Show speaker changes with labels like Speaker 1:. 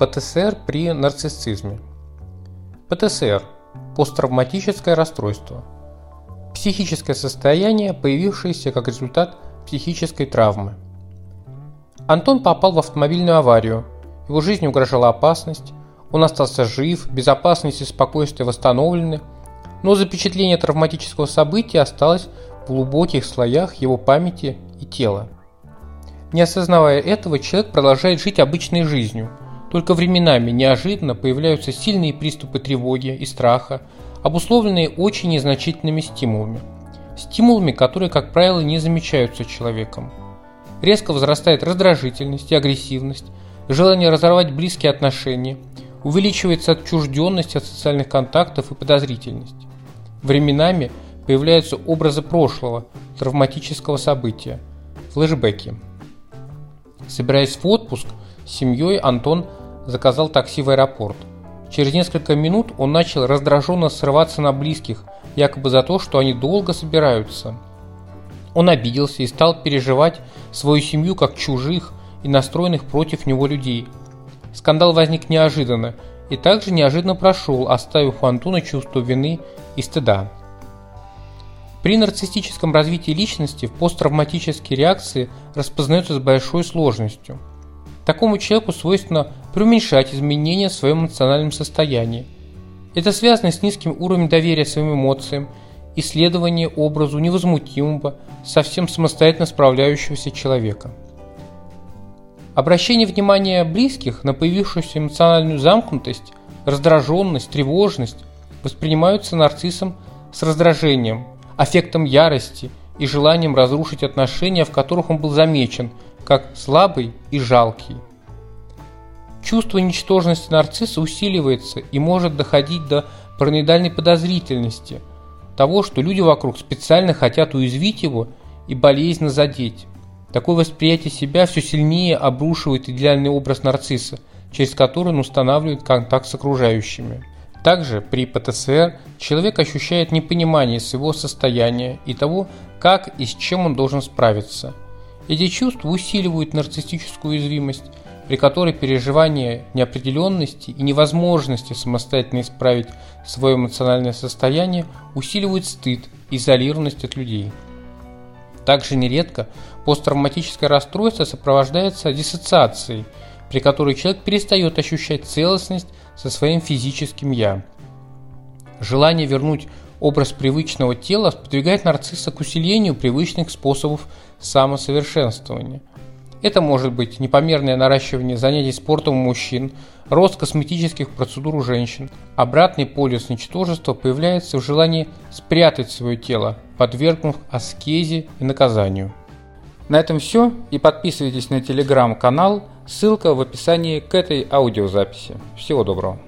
Speaker 1: ПТСР при нарциссизме. ПТСР – посттравматическое расстройство. Психическое состояние, появившееся как результат психической травмы. Антон попал в автомобильную аварию, его жизни угрожала опасность, он остался жив, безопасность и спокойствие восстановлены, но запечатление травматического события осталось в глубоких слоях его памяти и тела. Не осознавая этого, человек продолжает жить обычной жизнью – только временами неожиданно появляются сильные приступы тревоги и страха, обусловленные очень незначительными стимулами. Стимулами, которые, как правило, не замечаются человеком. Резко возрастает раздражительность и агрессивность, желание разорвать близкие отношения, увеличивается отчужденность от социальных контактов и подозрительность. Временами появляются образы прошлого, травматического события, флешбеки. Собираясь в отпуск, с семьей Антон заказал такси в аэропорт. Через несколько минут он начал раздраженно срываться на близких, якобы за то, что они долго собираются. Он обиделся и стал переживать свою семью как чужих и настроенных против него людей. Скандал возник неожиданно и также неожиданно прошел, оставив у Антона чувство вины и стыда. При нарциссическом развитии личности посттравматические реакции распознаются с большой сложностью – Такому человеку свойственно преуменьшать изменения в своем эмоциональном состоянии. Это связано с низким уровнем доверия своим эмоциям, исследование образу невозмутимого, совсем самостоятельно справляющегося человека. Обращение внимания близких на появившуюся эмоциональную замкнутость, раздраженность, тревожность воспринимаются нарциссом с раздражением, аффектом ярости и желанием разрушить отношения, в которых он был замечен – как слабый и жалкий. Чувство ничтожности нарцисса усиливается и может доходить до параноидальной подозрительности, того, что люди вокруг специально хотят уязвить его и болезненно задеть. Такое восприятие себя все сильнее обрушивает идеальный образ нарцисса, через который он устанавливает контакт с окружающими. Также при ПТСР человек ощущает непонимание своего состояния и того, как и с чем он должен справиться – эти чувства усиливают нарциссическую уязвимость, при которой переживание неопределенности и невозможности самостоятельно исправить свое эмоциональное состояние усиливают стыд изолированность от людей. Также нередко посттравматическое расстройство сопровождается диссоциацией, при которой человек перестает ощущать целостность со своим физическим «я». Желание вернуть образ привычного тела сподвигает нарцисса к усилению привычных способов самосовершенствования. Это может быть непомерное наращивание занятий спортом у мужчин, рост косметических процедур у женщин. Обратный полюс ничтожества появляется в желании спрятать свое тело, подвергнув аскезе и наказанию. На этом все и подписывайтесь на телеграм-канал, ссылка в описании к этой аудиозаписи. Всего доброго.